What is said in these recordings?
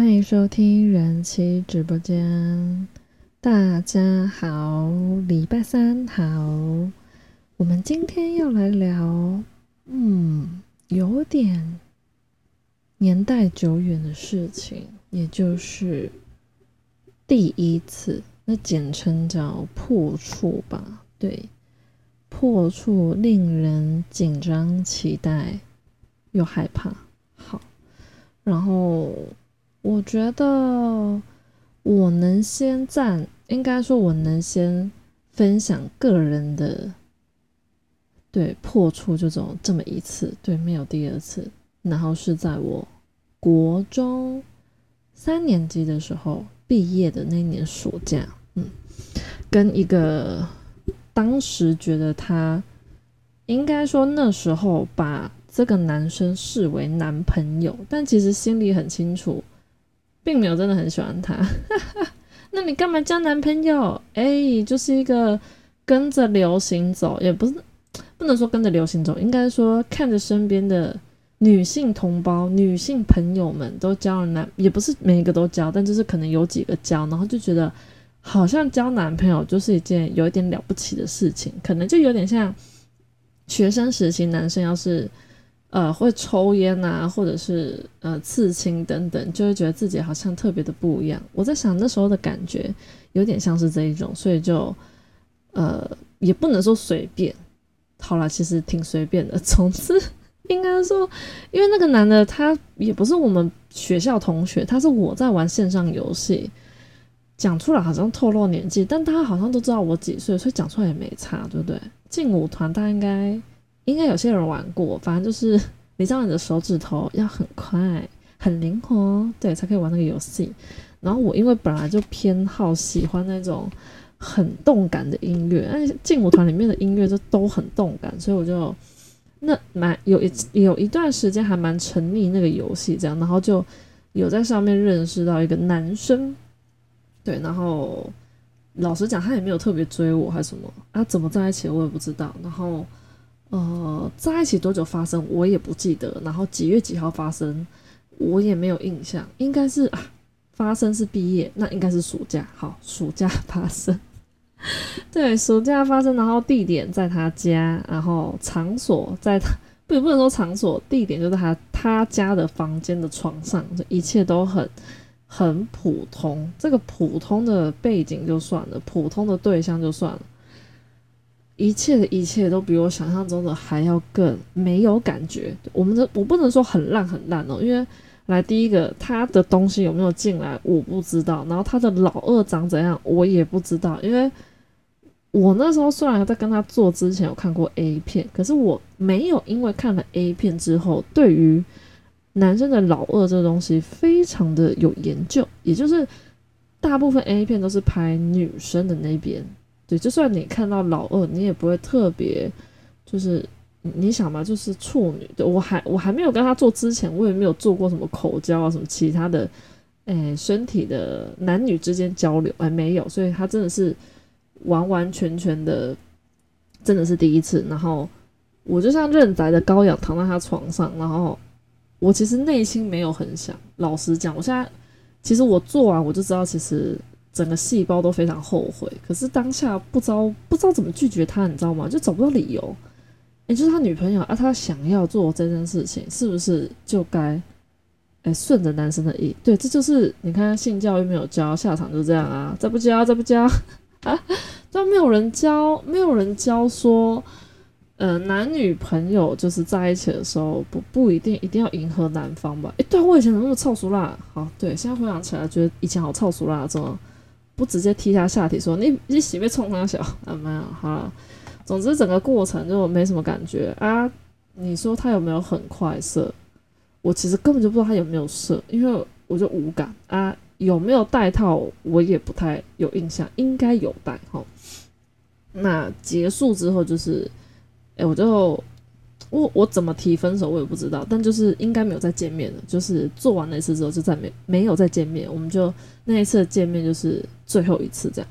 欢迎收听人妻直播间，大家好，礼拜三好。我们今天要来聊，嗯，有点年代久远的事情，也就是第一次，那简称叫破处吧？对，破处令人紧张、期待又害怕。好，然后。我觉得我能先赞，应该说我能先分享个人的对破处这种这么一次，对没有第二次。然后是在我国中三年级的时候毕业的那年暑假，嗯，跟一个当时觉得他应该说那时候把这个男生视为男朋友，但其实心里很清楚。并没有真的很喜欢他，那你干嘛交男朋友？哎，就是一个跟着流行走，也不是不能说跟着流行走，应该说看着身边的女性同胞、女性朋友们都交了男，也不是每一个都交，但就是可能有几个交，然后就觉得好像交男朋友就是一件有一点了不起的事情，可能就有点像学生时期男生要是。呃，会抽烟啊，或者是呃刺青等等，就会觉得自己好像特别的不一样。我在想那时候的感觉有点像是这一种，所以就呃也不能说随便，好了，其实挺随便的。总之应该说，因为那个男的他也不是我们学校同学，他是我在玩线上游戏，讲出来好像透露年纪，但他好像都知道我几岁，所以讲出来也没差，对不对？劲舞团他应该。应该有些人玩过，反正就是你知道你的手指头要很快、很灵活，对，才可以玩那个游戏。然后我因为本来就偏好喜欢那种很动感的音乐，那劲舞团里面的音乐就都很动感，所以我就那蛮有一有一段时间还蛮沉迷那个游戏这样，然后就有在上面认识到一个男生，对，然后老实讲他也没有特别追我还是什么啊，怎么在一起我也不知道，然后。呃，在一起多久发生我也不记得，然后几月几号发生我也没有印象，应该是啊，发生是毕业，那应该是暑假，好，暑假发生，对，暑假发生，然后地点在他家，然后场所在他不不能说场所，地点就在他他家的房间的床上，这一切都很很普通，这个普通的背景就算了，普通的对象就算了。一切的一切都比我想象中的还要更没有感觉。我们的我不能说很烂很烂哦，因为来第一个他的东西有没有进来我不知道，然后他的老二长怎样我也不知道，因为我那时候虽然在跟他做之前有看过 A 片，可是我没有因为看了 A 片之后对于男生的老二这东西非常的有研究，也就是大部分 A 片都是拍女生的那边。对，就算你看到老二，你也不会特别，就是你想嘛，就是处女。对我还我还没有跟他做之前，我也没有做过什么口交啊，什么其他的，哎，身体的男女之间交流，哎，没有。所以他真的是完完全全的，真的是第一次。然后我就像认仔的羔羊躺在他床上，然后我其实内心没有很想，老实讲，我现在其实我做完我就知道，其实。整个细胞都非常后悔，可是当下不知道不知道怎么拒绝他，你知道吗？就找不到理由。也就是他女朋友啊，他想要做这件事情，是不是就该哎顺着男生的意？对，这就是你看性教育没有教，下场就这样啊！再不教，再不教 啊！都没有人教，没有人教说，呃，男女朋友就是在一起的时候，不不一定一定要迎合男方吧？哎，对我以前怎么那么操俗辣？好，对，现在回想起来，觉得以前好操俗辣，怎么？不直接踢他下体说你你洗被冲他小 啊没有好，总之整个过程就没什么感觉啊。你说他有没有很快射？我其实根本就不知道他有没有射，因为我就无感啊。有没有带套我也不太有印象，应该有带哈。那结束之后就是，哎我就。我我怎么提分手我也不知道，但就是应该没有再见面了。就是做完那次之后就再没没有再见面，我们就那一次见面就是最后一次这样。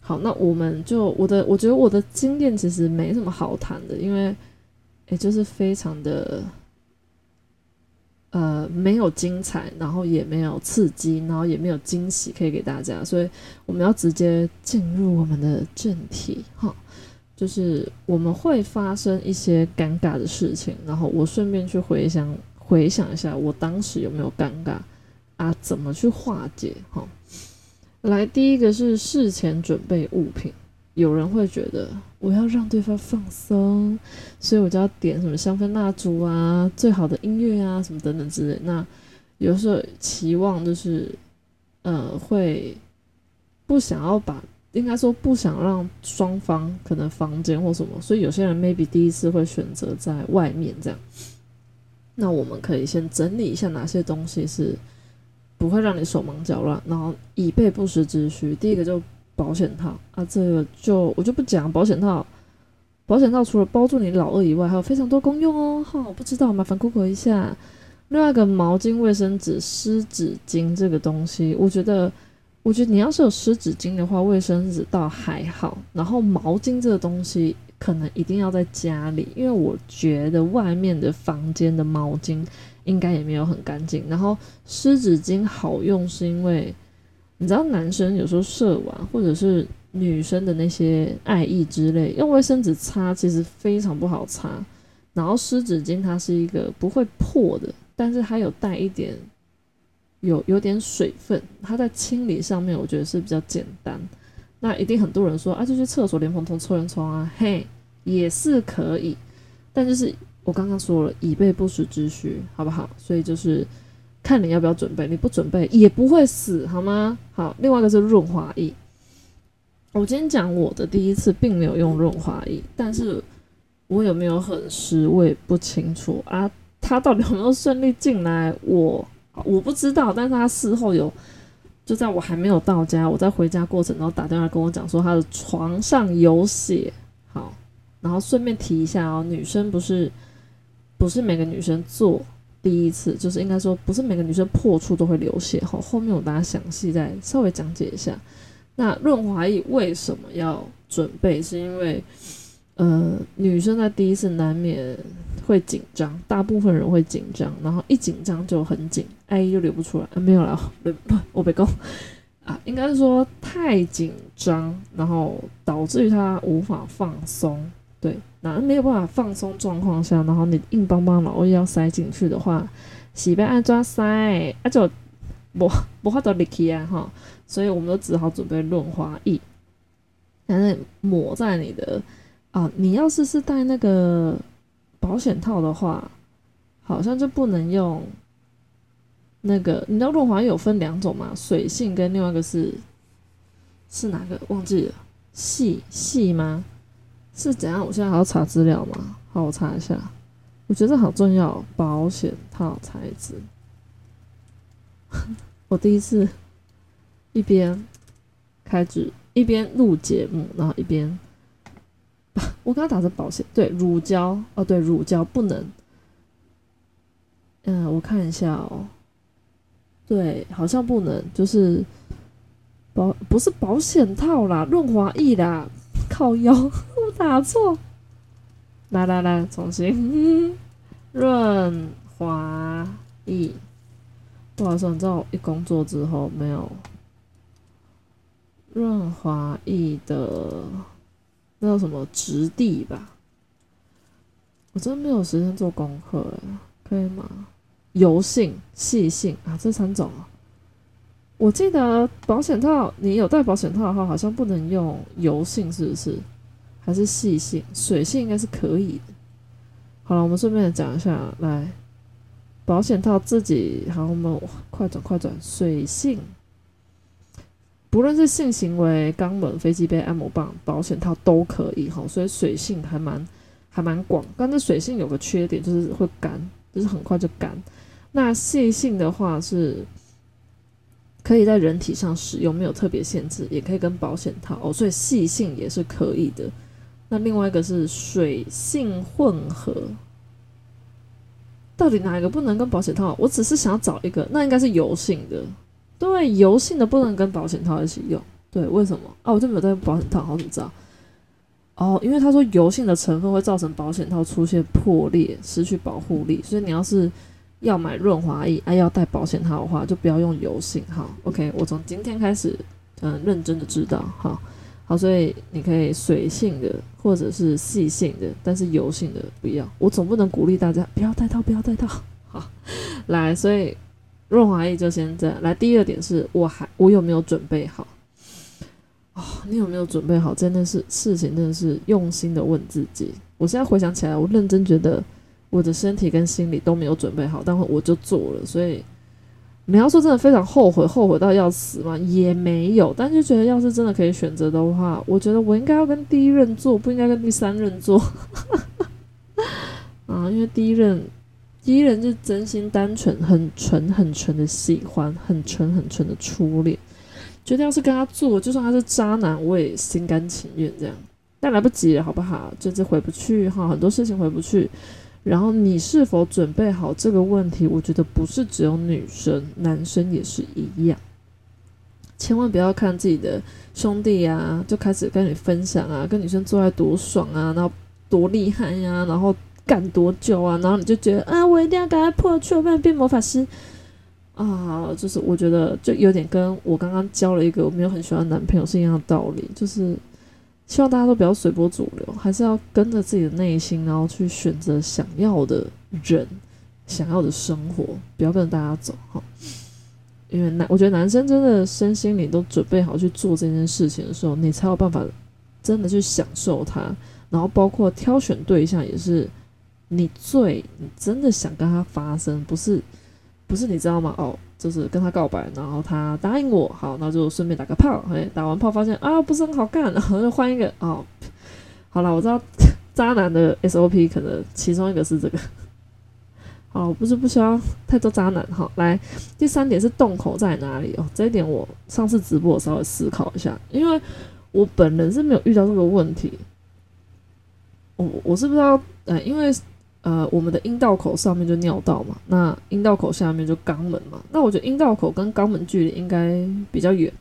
好，那我们就我的我觉得我的经验其实没什么好谈的，因为也就是非常的呃没有精彩，然后也没有刺激，然后也没有惊喜可以给大家，所以我们要直接进入我们的正题哈，就是我们会发生一些尴尬的事情，然后我顺便去回想回想一下我当时有没有尴尬啊，怎么去化解哈。来，第一个是事前准备物品。有人会觉得我要让对方放松，所以我就要点什么香氛蜡烛啊、最好的音乐啊什么等等之类。那有时候期望就是，呃，会不想要把，应该说不想让双方可能房间或什么，所以有些人 maybe 第一次会选择在外面这样。那我们可以先整理一下哪些东西是不会让你手忙脚乱，然后以备不时之需。第一个就。保险套啊，这个就我就不讲。保险套，保险套除了包住你老二以外，还有非常多功用哦。哈，我不知道，麻烦 Google 一下。另外一个毛巾、卫生纸、湿纸巾这个东西，我觉得，我觉得你要是有湿纸巾的话，卫生纸倒还好。然后毛巾这个东西，可能一定要在家里，因为我觉得外面的房间的毛巾应该也没有很干净。然后湿纸巾好用，是因为。你知道男生有时候射完，或者是女生的那些爱意之类，用卫生纸擦其实非常不好擦。然后湿纸巾它是一个不会破的，但是它有带一点有有点水分，它在清理上面我觉得是比较简单。那一定很多人说啊，就去厕所莲蓬头冲一冲啊，嘿，也是可以。但就是我刚刚说了，以备不时之需，好不好？所以就是。看你要不要准备，你不准备也不会死，好吗？好，另外一个是润滑液。我今天讲我的第一次并没有用润滑液，但是我有没有很湿，我也不清楚啊。他到底有没有顺利进来，我我不知道。但是他事后有，就在我还没有到家，我在回家过程中打电话跟我讲说他的床上有血。好，然后顺便提一下哦，女生不是不是每个女生做。第一次就是应该说，不是每个女生破处都会流血哈。后面我把它详细再稍微讲解一下。那润滑液为什么要准备？是因为呃，女生在第一次难免会紧张，大部分人会紧张，然后一紧张就很紧，爱就流不出来啊。没有了，不，我被告啊，应该是说太紧张，然后导致于她无法放松。对，那没有办法放松状况下，然后你硬邦邦老二要塞进去的话，洗被安装塞，啊就不不好到力气啊哈，所以我们都只好准备润滑液，反正抹在你的啊，你要是是戴那个保险套的话，好像就不能用那个，你知道润滑液有分两种嘛，水性跟另外一个是是哪个？忘记了，细细吗？是怎样？我现在还要查资料吗？好，我查一下。我觉得好重要，保险套材质。我第一次一边开始一边录节目，然后一边 我刚刚打成保险，对，乳胶哦，对，乳胶不能。嗯，我看一下哦。对，好像不能，就是保不是保险套啦，润滑液啦，靠腰。打错，来来来，重新润滑液。不好意思，你知道一工作之后没有润滑液的那叫什么质地吧？我真没有时间做功课，可以吗？油性、细性啊，这三种啊。我记得保险套，你有戴保险套的话，好像不能用油性，是不是？还是细性、水性应该是可以的。好了，我们顺便讲一下，来保险套自己，好，我们快转快转。水性，不论是性行为、肛门、飞机杯、按摩棒、保险套都可以哈。所以水性还蛮还蛮广，但是水性有个缺点就是会干，就是很快就干。那细性的话是可以在人体上使用，没有特别限制，也可以跟保险套哦，所以细性也是可以的。那另外一个是水性混合，到底哪一个不能跟保险套？我只是想找一个，那应该是油性的。对，油性的不能跟保险套一起用。对，为什么？啊，我就没有带保险套，好怎么知道？哦，因为他说油性的成分会造成保险套出现破裂，失去保护力，所以你要是要买润滑液，啊，要带保险套的话，就不要用油性。好，OK，我从今天开始，嗯，认真的知道。好，好，所以你可以水性的或者是细性的，但是油性的不要。我总不能鼓励大家不要带套，不要带套。好，来，所以润滑液就先这样。来，第二点是我还我有没有准备好？哦，你有没有准备好？真的是事情，真的是用心的问自己。我现在回想起来，我认真觉得。我的身体跟心理都没有准备好，但我就做了。所以你要说真的非常后悔，后悔到要死吗？也没有，但就觉得要是真的可以选择的话，我觉得我应该要跟第一任做，不应该跟第三任做。啊，因为第一任，第一任就真心单纯、很纯、很纯的喜欢，很纯、很纯的初恋。觉得要是跟他做，就算他是渣男，我也心甘情愿这样。但来不及了，好不好？就是回不去哈，很多事情回不去。然后你是否准备好这个问题？我觉得不是只有女生，男生也是一样。千万不要看自己的兄弟呀，就开始跟你分享啊，跟女生做爱多爽啊，然后多厉害呀，然后干多久啊，然后你就觉得啊，我一定要赶快破处，不然变魔法师啊。就是我觉得就有点跟我刚刚交了一个我没有很喜欢的男朋友是一样的道理，就是。希望大家都不要随波逐流，还是要跟着自己的内心，然后去选择想要的人、想要的生活，不要跟着大家走哈。因为男，我觉得男生真的身心里都准备好去做这件事情的时候，你才有办法真的去享受它。然后包括挑选对象，也是你最你真的想跟他发生，不是不是你知道吗？哦。就是跟他告白，然后他答应我，好，那就顺便打个炮，哎，打完炮发现啊不是很好干，然后就换一个哦。好了，我知道渣男的 SOP 可能其中一个是这个。好，不是不需要太多渣男哈。来，第三点是洞口在哪里哦？这一点我上次直播我稍微思考一下，因为我本人是没有遇到这个问题。我我是不知道，呃，因为。呃，我们的阴道口上面就尿道嘛，那阴道口下面就肛门嘛。那我觉得阴道口跟肛门距离应该比较远，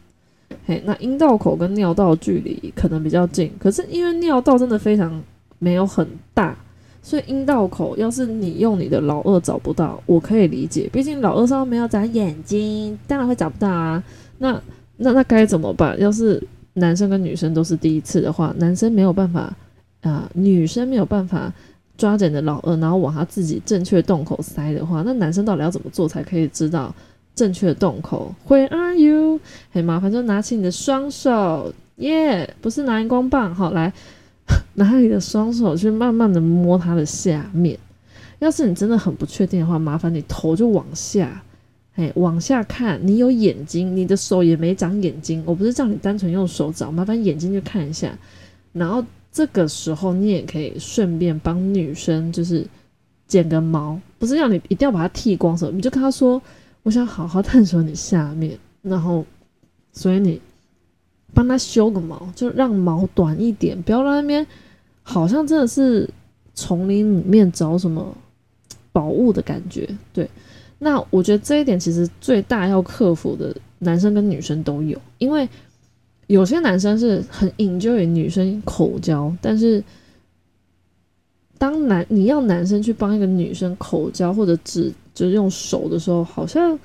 嘿，那阴道口跟尿道距离可能比较近。可是因为尿道真的非常没有很大，所以阴道口要是你用你的老二找不到，我可以理解，毕竟老二上面要长眼睛，当然会找不到啊。那那那该怎么办？要是男生跟女生都是第一次的话，男生没有办法啊，女生没有办法。抓着你的老二，然后往他自己正确洞口塞的话，那男生到底要怎么做才可以知道正确的洞口？Where are you？很麻烦，就拿起你的双手，耶，不是拿荧光棒，好，来拿你的双手去慢慢的摸它的下面。要是你真的很不确定的话，麻烦你头就往下，哎，往下看，你有眼睛，你的手也没长眼睛，我不是叫你单纯用手找，麻烦眼睛去看一下，然后。这个时候，你也可以顺便帮女生，就是剪个毛，不是让你一定要把它剃光什么，你就跟她说：“我想好好探索你下面。”然后，所以你帮她修个毛，就让毛短一点，不要让那边好像真的是丛林里面找什么宝物的感觉。对，那我觉得这一点其实最大要克服的，男生跟女生都有，因为。有些男生是很 enjoy 女生口交，但是当男你要男生去帮一个女生口交或者只就是用手的时候，好像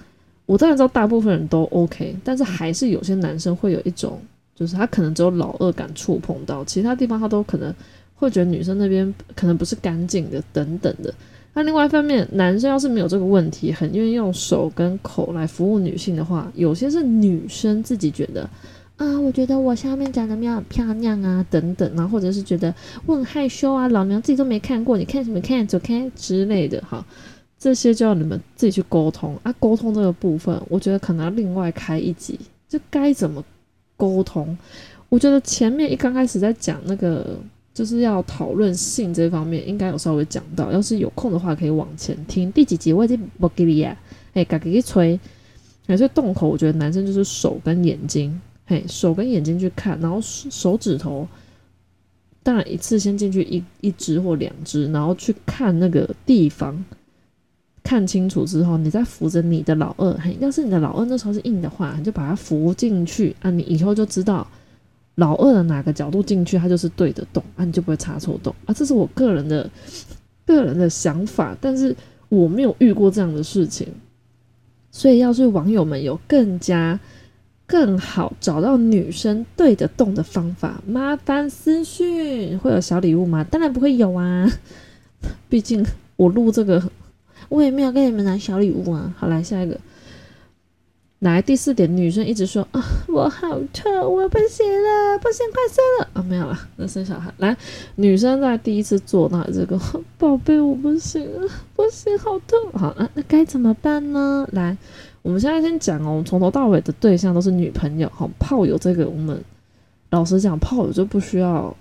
我当然知道大部分人都 OK，但是还是有些男生会有一种，就是他可能只有老二敢触碰到，其他地方他都可能会觉得女生那边可能不是干净的等等的。那另外一方面，男生要是没有这个问题，很愿意用手跟口来服务女性的话，有些是女生自己觉得。啊，我觉得我下面长得没有很漂亮啊，等等啊，或者是觉得我很害羞啊，老娘自己都没看过，你看什么看，走开之类的哈，这些就要你们自己去沟通啊。沟通这个部分，我觉得可能要另外开一集，就该怎么沟通。我觉得前面一刚开始在讲那个，就是要讨论性这方面，应该有稍微讲到，要是有空的话可以往前听第几集，我已经不给你啊，哎，赶紧吹。所以洞口，我觉得男生就是手跟眼睛。嘿，手跟眼睛去看，然后手指头，当然一次先进去一一只或两只，然后去看那个地方，看清楚之后，你再扶着你的老二。嘿，要是你的老二那时候是硬的话，你就把它扶进去啊，你以后就知道老二的哪个角度进去，它就是对的洞啊，你就不会插错洞啊。这是我个人的个人的想法，但是我没有遇过这样的事情，所以要是网友们有更加更好找到女生对得动的方法，麻烦私讯会有小礼物吗？当然不会有啊，毕竟我录这个，我也没有给你们拿小礼物啊。好，来下一个。来第四点，女生一直说啊，我好痛，我不行了，不行，快生了啊，没有了，那生小孩。来，女生在第一次做那这个，宝贝，我不行了，不行，好痛。好，那那该怎么办呢？来，我们现在先讲哦，我们从头到尾的对象都是女朋友，好，炮友这个我们老实讲，炮友就不需要，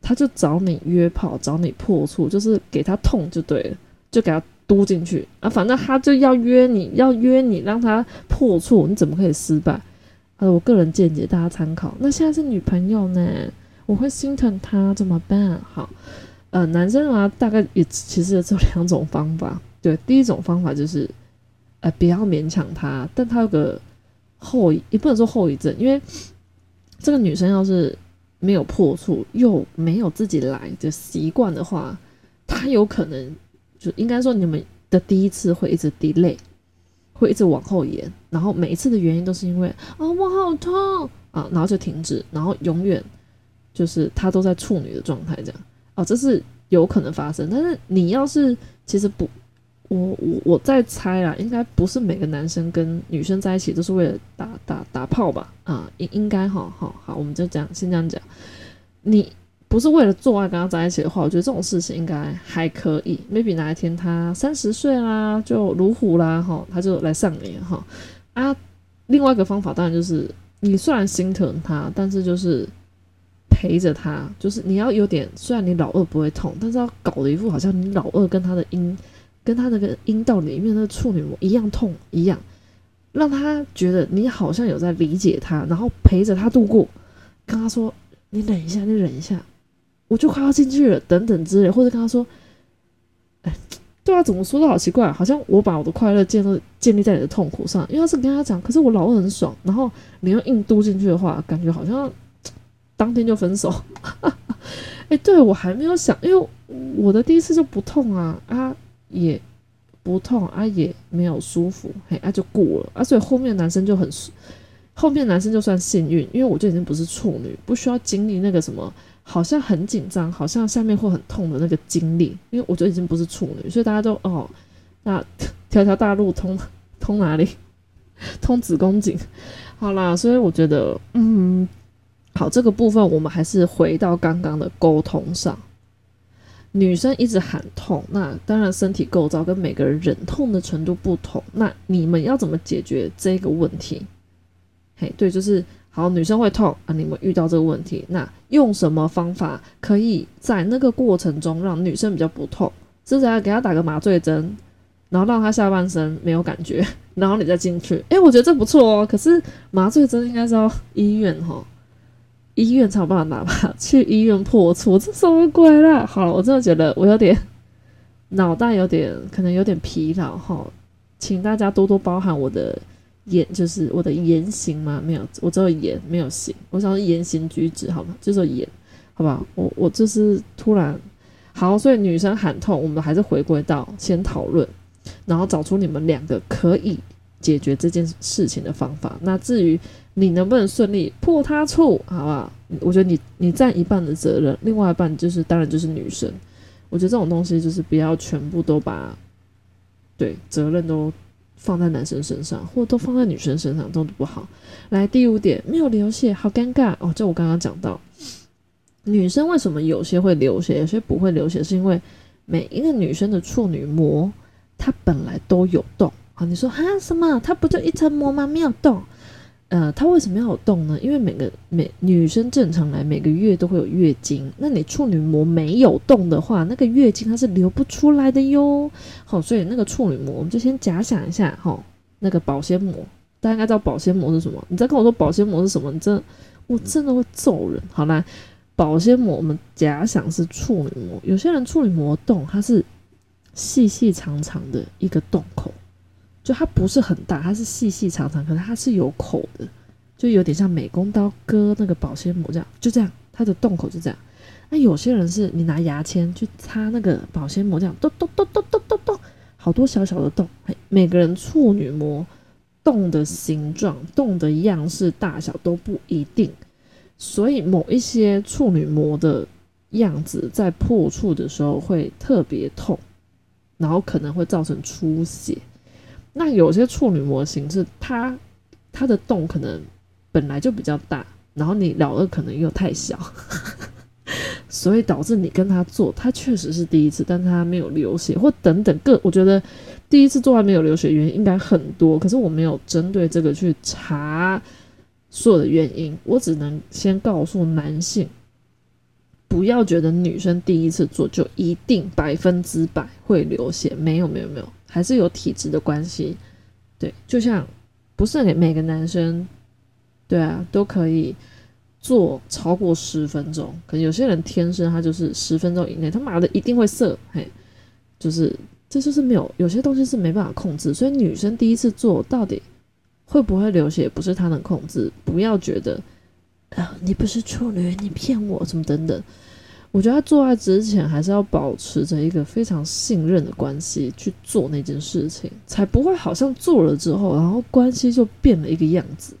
他就找你约炮，找你破处，就是给他痛就对了，就给他。嘟进去啊，反正他就要约你，要约你，让他破处，你怎么可以失败？呃，我个人见解，大家参考。那现在是女朋友呢，我会心疼他，怎么办？好，呃，男生啊，大概也其实也只有两种方法。对，第一种方法就是，呃，不要勉强他，但他有个后遗，也不能说后遗症，因为这个女生要是没有破处，又没有自己来的习惯的话，她有可能。就应该说，你们的第一次会一直 delay，会一直往后延，然后每一次的原因都是因为啊我好痛啊，然后就停止，然后永远就是他都在处女的状态这样哦，这是有可能发生。但是你要是其实不，我我我在猜啦，应该不是每个男生跟女生在一起都是为了打打打炮吧？啊，应应该哈好好，我们就这样先这样讲，你。不是为了做爱跟他在一起的话，我觉得这种事情应该还可以。maybe 哪一天他三十岁啦，就如虎啦，哈，他就来上你哈啊。另外一个方法当然就是，你虽然心疼他，但是就是陪着他，就是你要有点，虽然你老二不会痛，但是要搞得一副好像你老二跟他的阴，跟他那个阴道里面的处女膜一样痛一样，让他觉得你好像有在理解他，然后陪着他度过，跟他说：“你忍一下，你忍一下。”我就快要进去了，等等之类，或者跟他说：“哎，对啊，怎么说都好奇怪，好像我把我的快乐建立建立在你的痛苦上。因为是跟他讲，可是我老二很爽，然后你又硬嘟进去的话，感觉好像 当天就分手。哎，对我还没有想，因为我的第一次就不痛啊，啊也不痛啊，也没有舒服，嘿，啊就过了啊，所以后面男生就很，后面男生就算幸运，因为我就已经不是处女，不需要经历那个什么。”好像很紧张，好像下面会很痛的那个经历，因为我觉得已经不是处女，所以大家都哦，那条条大路通通哪里？通子宫颈。好啦，所以我觉得，嗯，好，这个部分我们还是回到刚刚的沟通上。女生一直喊痛，那当然身体构造跟每个人忍痛的程度不同，那你们要怎么解决这个问题？嘿，对，就是。好，女生会痛啊！你们遇到这个问题，那用什么方法可以在那个过程中让女生比较不痛？是要给她打个麻醉针，然后让她下半身没有感觉，然后你再进去。诶，我觉得这不错哦。可是麻醉针应该是要医院哈，医院才有办法拿吧？去医院破处，这什么鬼啦？好了，我真的觉得我有点脑袋有点可能有点疲劳哈，请大家多多包涵我的。言就是我的言行嘛？没有，我只有言没有行。我想说言行举止，好吗？就是言，好不好？我我就是突然好，所以女生喊痛，我们还是回归到先讨论，然后找出你们两个可以解决这件事情的方法。那至于你能不能顺利破他处，好不好？我觉得你你占一半的责任，另外一半就是当然就是女生。我觉得这种东西就是不要全部都把对责任都。放在男生身上，或都放在女生身上都不好。来，第五点，没有流血，好尴尬哦。就我刚刚讲到，女生为什么有些会流血，有些不会流血，是因为每一个女生的处女膜它本来都有洞。好，你说哈什么？它不就一层膜吗？没有洞。呃，它为什么要有洞呢？因为每个每女生正常来每个月都会有月经，那你处女膜没有洞的话，那个月经它是流不出来的哟。好，所以那个处女膜，我们就先假想一下，哈，那个保鲜膜，大家应该知道保鲜膜是什么。你再跟我说保鲜膜是什么，你真我真的会揍人。好啦，保鲜膜我们假想是处女膜，有些人处女膜洞它是细细长长的一个洞口。就它不是很大，它是细细长长，可是它是有口的，就有点像美工刀割那个保鲜膜这样，就这样，它的洞口就这样。那有些人是你拿牙签去擦那个保鲜膜，这样咚咚咚咚咚咚咚，好多小小的洞，每个人处女膜洞的形状、洞的样式、大小都不一定，所以某一些处女膜的样子在破处的时候会特别痛，然后可能会造成出血。那有些处女膜形式，它它的洞可能本来就比较大，然后你老二可能又太小。所以导致你跟他做，他确实是第一次，但他没有流血或等等各，我觉得第一次做完没有流血原因应该很多，可是我没有针对这个去查所有的原因，我只能先告诉男性，不要觉得女生第一次做就一定百分之百会流血，没有没有没有，还是有体质的关系，对，就像不是每个男生，对啊，都可以。做超过十分钟，可能有些人天生他就是十分钟以内，他妈的一定会射，嘿，就是这就是没有有些东西是没办法控制，所以女生第一次做到底会不会流血，不是她能控制。不要觉得啊，你不是处女，你骗我什么等等。我觉得他做爱之前还是要保持着一个非常信任的关系去做那件事情，才不会好像做了之后，然后关系就变了一个样子。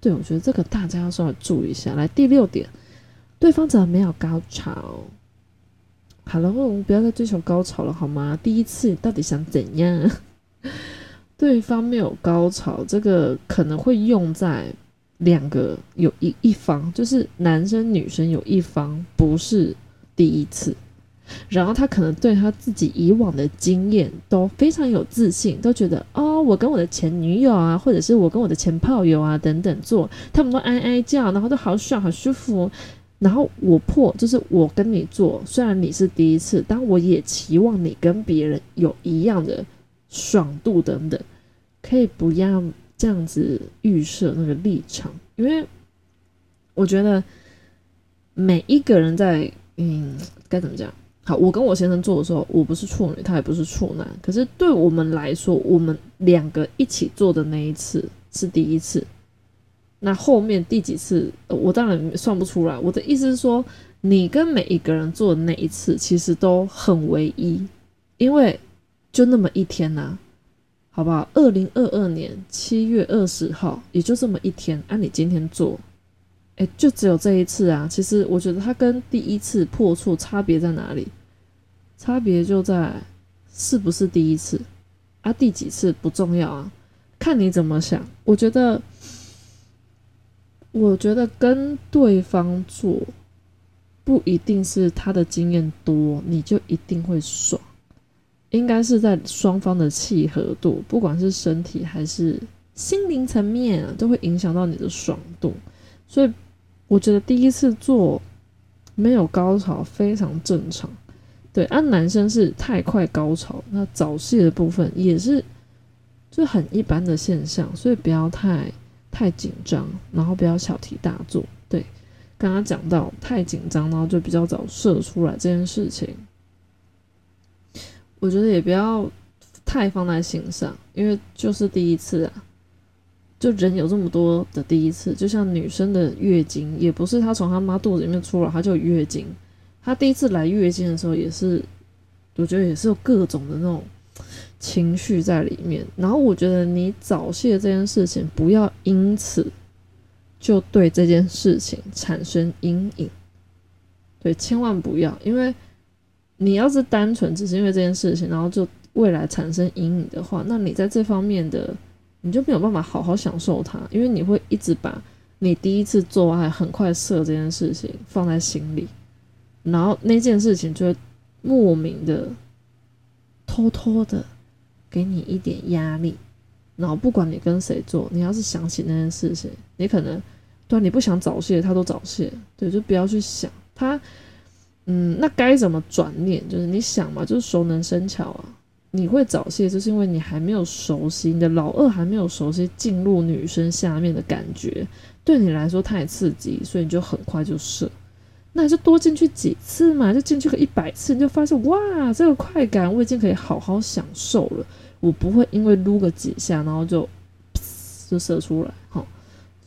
对，我觉得这个大家要稍微注意一下。来，第六点，对方怎么没有高潮？好了，我们不要再追求高潮了，好吗？第一次到底想怎样？对方没有高潮，这个可能会用在两个有一一方，就是男生女生有一方不是第一次。然后他可能对他自己以往的经验都非常有自信，都觉得哦，我跟我的前女友啊，或者是我跟我的前炮友啊等等做，他们都哀哀叫，然后都好爽好舒服。然后我破，就是我跟你做，虽然你是第一次，但我也期望你跟别人有一样的爽度等等，可以不要这样子预设那个立场，因为我觉得每一个人在嗯该怎么讲？好，我跟我先生做的时候，我不是处女，他也不是处男。可是对我们来说，我们两个一起做的那一次是第一次。那后面第几次，我当然算不出来。我的意思是说，你跟每一个人做的那一次，其实都很唯一，因为就那么一天呐，好不好？二零二二年七月二十号，也就这么一天。按你今天做。哎，就只有这一次啊！其实我觉得它跟第一次破处差别在哪里？差别就在是不是第一次啊？第几次不重要啊，看你怎么想。我觉得，我觉得跟对方做不一定是他的经验多，你就一定会爽。应该是在双方的契合度，不管是身体还是心灵层面，都会影响到你的爽度，所以。我觉得第一次做没有高潮非常正常，对，按男生是太快高潮，那早泄的部分也是就很一般的现象，所以不要太太紧张，然后不要小题大做。对，刚刚讲到太紧张，然后就比较早射出来这件事情，我觉得也不要太放在心上，因为就是第一次啊。就人有这么多的第一次，就像女生的月经，也不是她从她妈肚子里面出来，她就有月经。她第一次来月经的时候，也是，我觉得也是有各种的那种情绪在里面。然后我觉得你早泄这件事情，不要因此就对这件事情产生阴影。对，千万不要，因为你要是单纯只是因为这件事情，然后就未来产生阴影的话，那你在这方面的。你就没有办法好好享受它，因为你会一直把你第一次做爱很快射这件事情放在心里，然后那件事情就会莫名的偷偷的给你一点压力，然后不管你跟谁做，你要是想起那件事情，你可能对你不想早泄，他都早泄，对，就不要去想他。嗯，那该怎么转念？就是你想嘛，就是熟能生巧啊。你会早泄，就是因为你还没有熟悉，你的老二还没有熟悉进入女生下面的感觉，对你来说太刺激，所以你就很快就射。那就多进去几次嘛，就进去个一百次，你就发现哇，这个快感我已经可以好好享受了。我不会因为撸个几下，然后就就射出来，哈。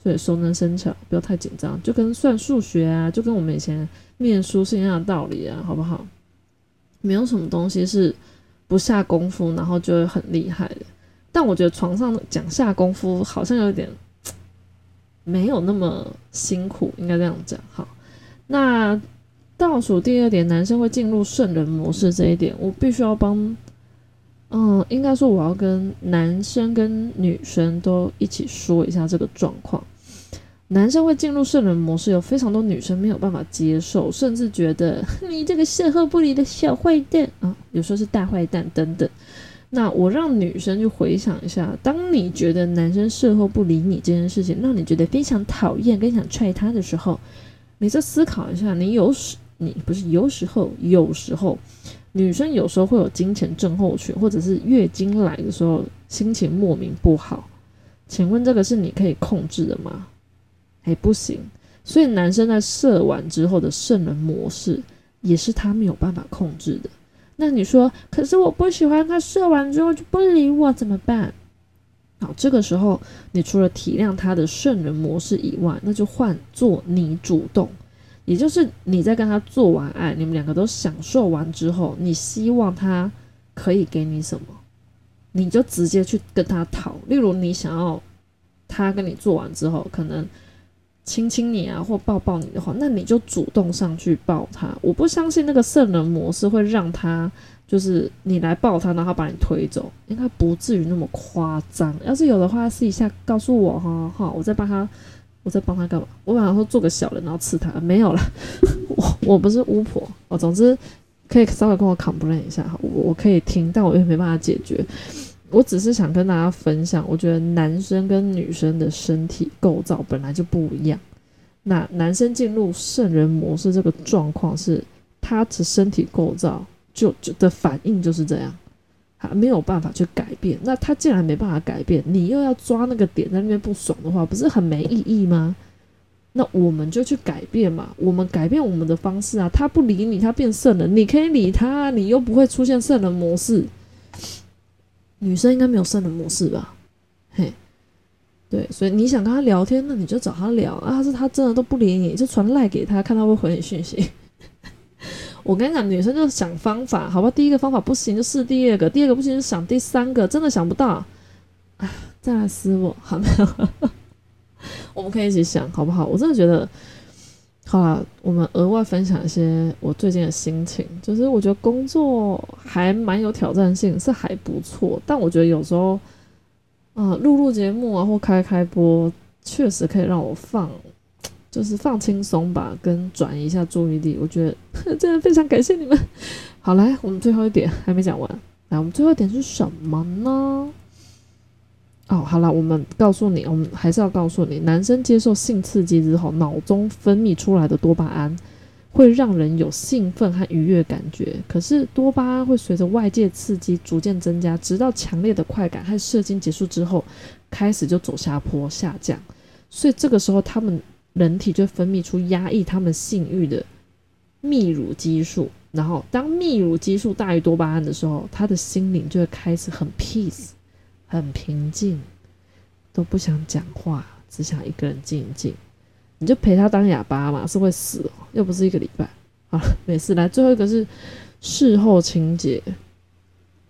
对熟能生巧，不要太紧张，就跟算数学啊，就跟我们以前念书是一样的道理啊，好不好？没有什么东西是。不下功夫，然后就会很厉害的。但我觉得床上讲下功夫好像有点没有那么辛苦，应该这样讲。好，那倒数第二点，男生会进入圣人模式这一点，我必须要帮，嗯，应该说我要跟男生跟女生都一起说一下这个状况。男生会进入圣人模式，有非常多女生没有办法接受，甚至觉得 你这个售后不理的小坏蛋啊，有时候是大坏蛋等等。那我让女生去回想一下，当你觉得男生事后不理你这件事情，让你觉得非常讨厌，跟想踹他的时候，你再思考一下，你有时你不是有时候有时候女生有时候会有金钱症候群，或者是月经来的时候心情莫名不好，请问这个是你可以控制的吗？哎，不行，所以男生在射完之后的圣人模式也是他没有办法控制的。那你说，可是我不喜欢他射完之后就不理我怎么办？好，这个时候你除了体谅他的圣人模式以外，那就换做你主动，也就是你在跟他做完爱，你们两个都享受完之后，你希望他可以给你什么，你就直接去跟他讨。例如，你想要他跟你做完之后，可能。亲亲你啊，或抱抱你的话，那你就主动上去抱他。我不相信那个圣人模式会让他，就是你来抱他，然后把你推走，应该不至于那么夸张。要是有的话，试一下告诉我哈，哈，我再帮他，我再帮他干嘛？我晚上说做个小人，然后刺他，没有了。我我不是巫婆哦。总之可以稍微跟我 complain 一下，我我可以听，但我又没办法解决。我只是想跟大家分享，我觉得男生跟女生的身体构造本来就不一样。那男生进入圣人模式这个状况是，他的身体构造就就的反应就是这样，他没有办法去改变。那他既然没办法改变，你又要抓那个点在那边不爽的话，不是很没意义吗？那我们就去改变嘛，我们改变我们的方式啊。他不理你，他变圣人，你可以理他，你又不会出现圣人模式。女生应该没有圣人模式吧？嘿，对，所以你想跟他聊天，那你就找他聊啊。是他真的都不理你，就传赖给他，看他会回你讯息。我跟你讲，女生就是想方法，好吧？第一个方法不行，就试第二个；第二个不行，就想第三个。真的想不到，哎，再来撕我，好没有？我们可以一起想，好不好？我真的觉得。好了，我们额外分享一些我最近的心情，就是我觉得工作还蛮有挑战性，是还不错。但我觉得有时候，啊，录录节目啊，或开开播，确实可以让我放，就是放轻松吧，跟转移一下注意力。我觉得 真的非常感谢你们。好，来，我们最后一点还没讲完，来，我们最后一点是什么呢？哦，好了，我们告诉你，我们还是要告诉你，男生接受性刺激之后，脑中分泌出来的多巴胺会让人有兴奋和愉悦感觉。可是多巴胺会随着外界刺激逐渐增加，直到强烈的快感和射精结束之后，开始就走下坡下降。所以这个时候，他们人体就分泌出压抑他们性欲的泌乳激素。然后，当泌乳激素大于多巴胺的时候，他的心灵就会开始很 peace。很平静，都不想讲话，只想一个人静一静。你就陪他当哑巴嘛，是会死哦，又不是一个礼拜啊。没事，来最后一个是事后清洁。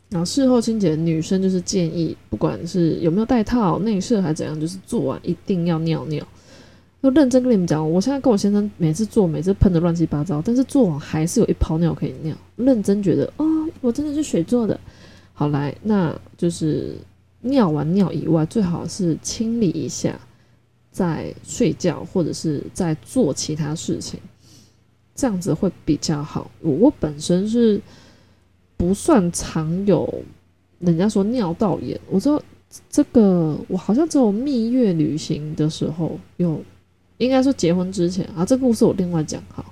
然后事后清洁，女生就是建议，不管是有没有带套、内射还是怎样，就是做完一定要尿尿。要认真跟你们讲，我现在跟我先生每次做，每次喷的乱七八糟，但是做完还是有一泡尿可以尿。认真觉得，哦，我真的是水做的。好来，那就是。尿完尿以外，最好是清理一下，再睡觉或者是在做其他事情，这样子会比较好。我本身是不算常有人家说尿道炎，我知道这个我好像只有蜜月旅行的时候有，应该说结婚之前啊，这个故事我另外讲好。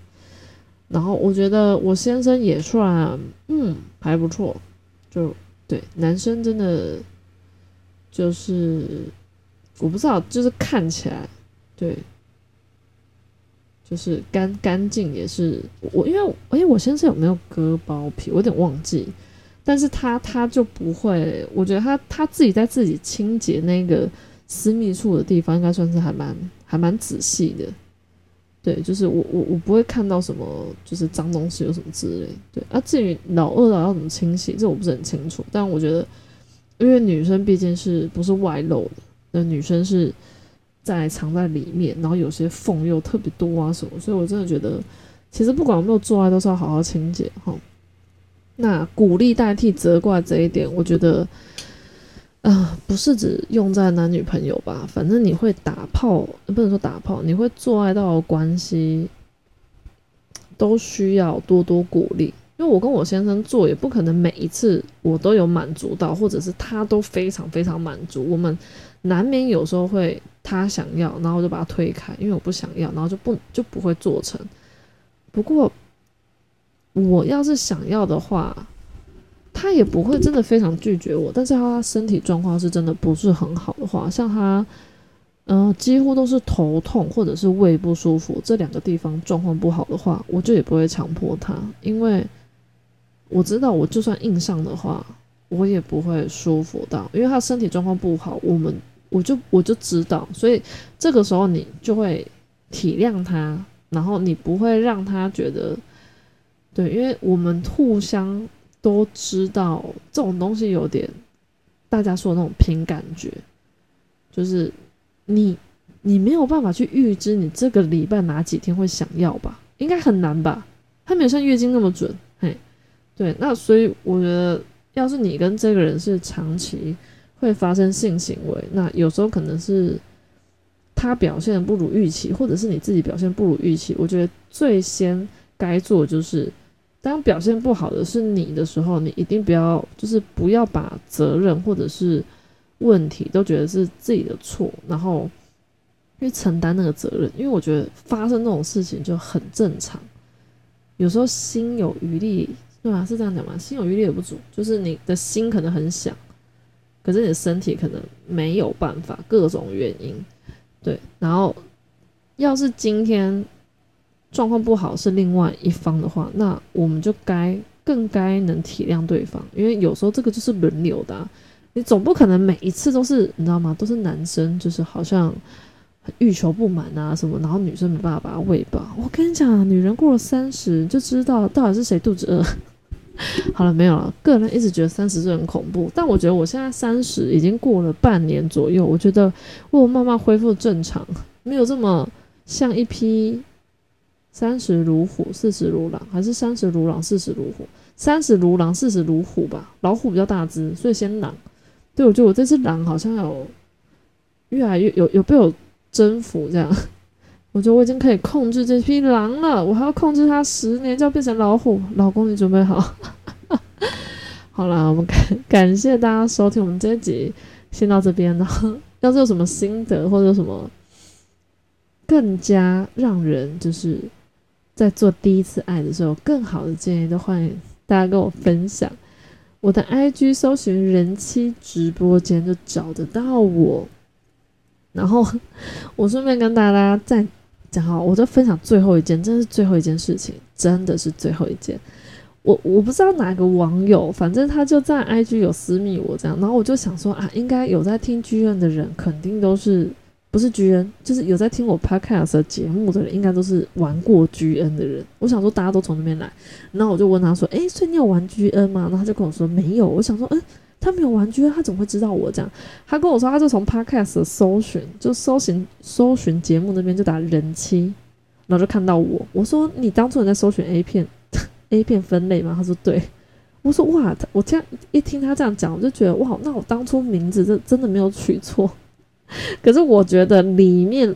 然后我觉得我先生也算嗯还不错，就对男生真的。就是我不知道，就是看起来，对，就是干干净也是我，因为哎，我先生有没有割包皮，我有点忘记，但是他他就不会，我觉得他他自己在自己清洁那个私密处的地方，应该算是还蛮还蛮仔细的，对，就是我我我不会看到什么就是脏东西有什么之类。对啊，至于老二老要怎么清洗，这我不是很清楚。但我觉得，因为女生毕竟是不是外露的，那女生是在藏在里面，然后有些缝又特别多啊什么，所以我真的觉得，其实不管有没有做爱，都是要好好清洁哈。那鼓励代替责怪这一点，我觉得。啊，不是指用在男女朋友吧？反正你会打炮，不能说打炮，你会做爱到关系，都需要多多鼓励。因为我跟我先生做，也不可能每一次我都有满足到，或者是他都非常非常满足。我们难免有时候会他想要，然后就把他推开，因为我不想要，然后就不就不会做成。不过我要是想要的话。他也不会真的非常拒绝我，但是他身体状况是真的不是很好的话，像他，嗯，几乎都是头痛或者是胃不舒服这两个地方状况不好的话，我就也不会强迫他，因为我知道我就算硬上的话，我也不会舒服到，因为他身体状况不好，我们我就我就知道，所以这个时候你就会体谅他，然后你不会让他觉得，对，因为我们互相。都知道这种东西有点，大家说的那种凭感觉，就是你你没有办法去预知你这个礼拜哪几天会想要吧？应该很难吧？它没有像月经那么准，对，那所以我觉得，要是你跟这个人是长期会发生性行为，那有时候可能是他表现不如预期，或者是你自己表现不如预期，我觉得最先该做就是。当表现不好的是你的时候，你一定不要，就是不要把责任或者是问题都觉得是自己的错，然后去承担那个责任。因为我觉得发生这种事情就很正常。有时候心有余力，对吧？是这样讲吗？心有余力也不足，就是你的心可能很想，可是你的身体可能没有办法，各种原因。对，然后要是今天。状况不好是另外一方的话，那我们就该更该能体谅对方，因为有时候这个就是轮流的，你总不可能每一次都是你知道吗？都是男生就是好像欲求不满啊什么，然后女生没办法把他喂饱。我跟你讲，女人过了三十就知道到底是谁肚子饿。好了，没有了。个人一直觉得三十岁很恐怖，但我觉得我现在三十已经过了半年左右，我觉得我慢慢恢复正常，没有这么像一批。三十如虎，四十如狼，还是三十如狼，四十如虎？三十如狼，四十如虎吧。老虎比较大只，所以先狼。对，我觉得我这只狼好像有越来越有有被我征服这样。我觉得我已经可以控制这匹狼了。我还要控制它十年，就要变成老虎。老公，你准备好？好了，我们感感谢大家收听我们这一集，先到这边。然后，要是有什么心得或者什么更加让人就是。在做第一次爱的时候，更好的建议都欢迎大家跟我分享。我的 IG 搜寻人妻直播间就找得到我。然后我顺便跟大家再讲好，我再分享最后一件，真是最后一件事情，真的是最后一件。我我不知道哪个网友，反正他就在 IG 有私密我这样，然后我就想说啊，应该有在听剧院的人，肯定都是。不是 G N，就是有在听我 Podcast 节目的人，应该都是玩过 G N 的人。我想说，大家都从那边来，然后我就问他说：“哎，所以你有玩 G N 吗？”然后他就跟我说：“没有。”我想说：“嗯，他没有玩具他怎么会知道我这样？”他跟我说：“他就从 Podcast 搜寻，就搜寻搜寻节目那边就打人妻，然后就看到我。我说：你当初你在搜寻 A 片 A 片分类吗？他说：对。我说：哇，我这样一听他这样讲，我就觉得哇，那我当初名字真真的没有取错。”可是我觉得里面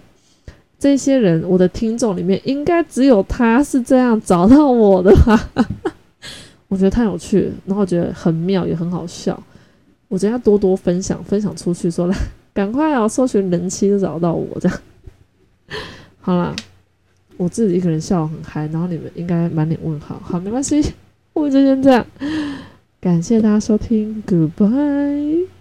这些人，我的听众里面应该只有他是这样找到我的吧？我觉得太有趣，然后觉得很妙，也很好笑。我觉得要多多分享，分享出去，说来赶快啊，搜寻人妻就找到我这样。好啦，我自己一个人笑很嗨，然后你们应该满脸问号。好，没关系，我就先这样。感谢大家收听，Goodbye。